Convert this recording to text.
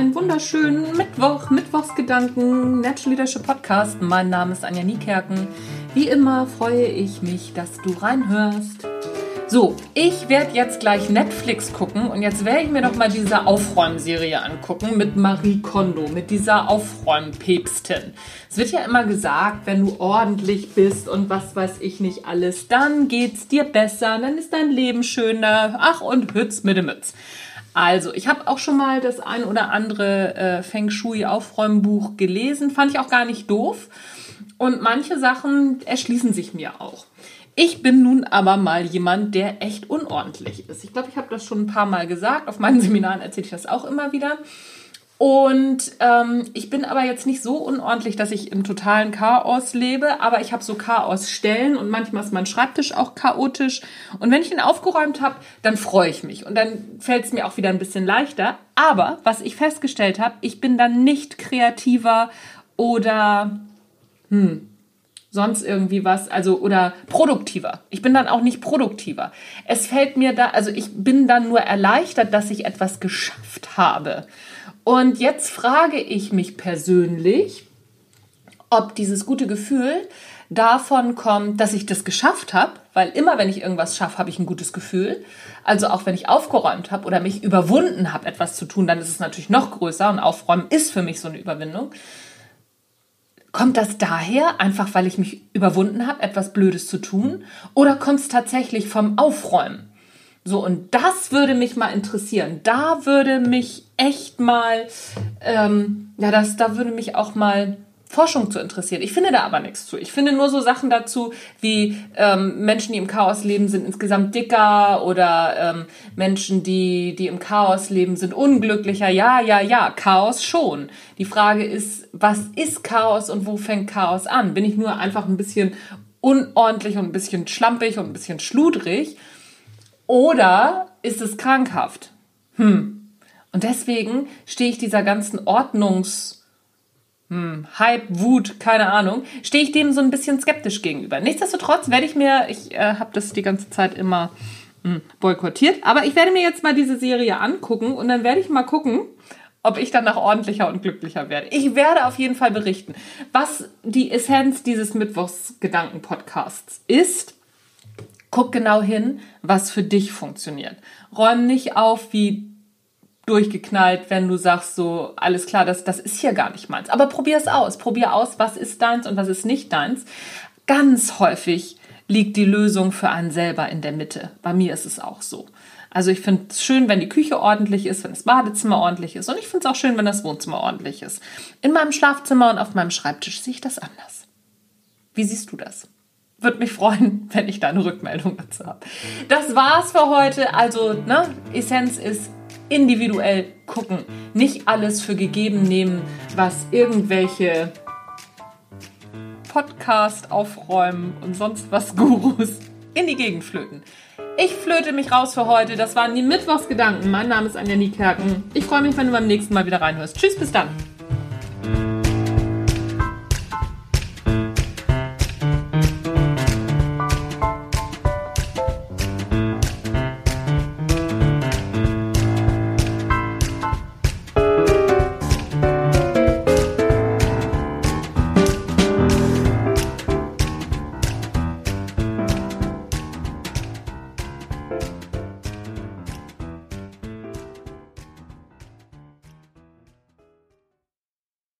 einen wunderschönen Mittwoch, Mittwochsgedanken, Natural Leadership Podcast. Mein Name ist Anja Niekerken. Wie immer freue ich mich, dass du reinhörst. So, ich werde jetzt gleich Netflix gucken und jetzt werde ich mir noch mal diese Aufräumserie angucken mit Marie Kondo, mit dieser Aufräumpäpstin. Es wird ja immer gesagt, wenn du ordentlich bist und was weiß ich nicht alles, dann geht's dir besser, dann ist dein Leben schöner. Ach und Hütz mit dem Mütz. Also, ich habe auch schon mal das ein oder andere äh, Feng Shui-Aufräumbuch gelesen. Fand ich auch gar nicht doof. Und manche Sachen erschließen sich mir auch. Ich bin nun aber mal jemand, der echt unordentlich ist. Ich glaube, ich habe das schon ein paar Mal gesagt. Auf meinen Seminaren erzähle ich das auch immer wieder. Und ähm, ich bin aber jetzt nicht so unordentlich, dass ich im totalen Chaos lebe, aber ich habe so Chaosstellen und manchmal ist mein Schreibtisch auch chaotisch. Und wenn ich ihn aufgeräumt habe, dann freue ich mich und dann fällt es mir auch wieder ein bisschen leichter. Aber was ich festgestellt habe, ich bin dann nicht kreativer oder hm, sonst irgendwie was, also oder produktiver. Ich bin dann auch nicht produktiver. Es fällt mir da, also ich bin dann nur erleichtert, dass ich etwas geschafft habe. Und jetzt frage ich mich persönlich, ob dieses gute Gefühl davon kommt, dass ich das geschafft habe, weil immer wenn ich irgendwas schaffe, habe ich ein gutes Gefühl. Also auch wenn ich aufgeräumt habe oder mich überwunden habe, etwas zu tun, dann ist es natürlich noch größer und aufräumen ist für mich so eine Überwindung. Kommt das daher, einfach weil ich mich überwunden habe, etwas Blödes zu tun? Oder kommt es tatsächlich vom Aufräumen? So, und das würde mich mal interessieren. Da würde mich echt mal, ähm, ja, das, da würde mich auch mal Forschung zu interessieren. Ich finde da aber nichts zu. Ich finde nur so Sachen dazu, wie ähm, Menschen, die im Chaos leben, sind insgesamt dicker oder ähm, Menschen, die, die im Chaos leben, sind unglücklicher. Ja, ja, ja, Chaos schon. Die Frage ist, was ist Chaos und wo fängt Chaos an? Bin ich nur einfach ein bisschen unordentlich und ein bisschen schlampig und ein bisschen schludrig? Oder ist es krankhaft? Hm. Und deswegen stehe ich dieser ganzen Ordnungs- hm, Hype, Wut, keine Ahnung, stehe ich dem so ein bisschen skeptisch gegenüber. Nichtsdestotrotz werde ich mir, ich äh, habe das die ganze Zeit immer hm, boykottiert, aber ich werde mir jetzt mal diese Serie angucken und dann werde ich mal gucken, ob ich danach ordentlicher und glücklicher werde. Ich werde auf jeden Fall berichten, was die Essenz dieses Mittwochsgedanken-Podcasts ist Guck genau hin, was für dich funktioniert. Räum nicht auf wie durchgeknallt, wenn du sagst so, alles klar, das, das ist hier gar nicht meins. Aber probier es aus. Probier aus, was ist deins und was ist nicht deins. Ganz häufig liegt die Lösung für einen selber in der Mitte. Bei mir ist es auch so. Also ich finde es schön, wenn die Küche ordentlich ist, wenn das Badezimmer ordentlich ist. Und ich finde es auch schön, wenn das Wohnzimmer ordentlich ist. In meinem Schlafzimmer und auf meinem Schreibtisch sehe ich das anders. Wie siehst du das? Würde mich freuen, wenn ich da eine Rückmeldung dazu habe. Das war's für heute. Also, ne, Essenz ist individuell gucken. Nicht alles für gegeben nehmen, was irgendwelche Podcast aufräumen und sonst was Gurus in die Gegend flöten. Ich flöte mich raus für heute. Das waren die Mittwochsgedanken. Mein Name ist Anja Niekerken. Ich freue mich, wenn du beim nächsten Mal wieder reinhörst. Tschüss, bis dann.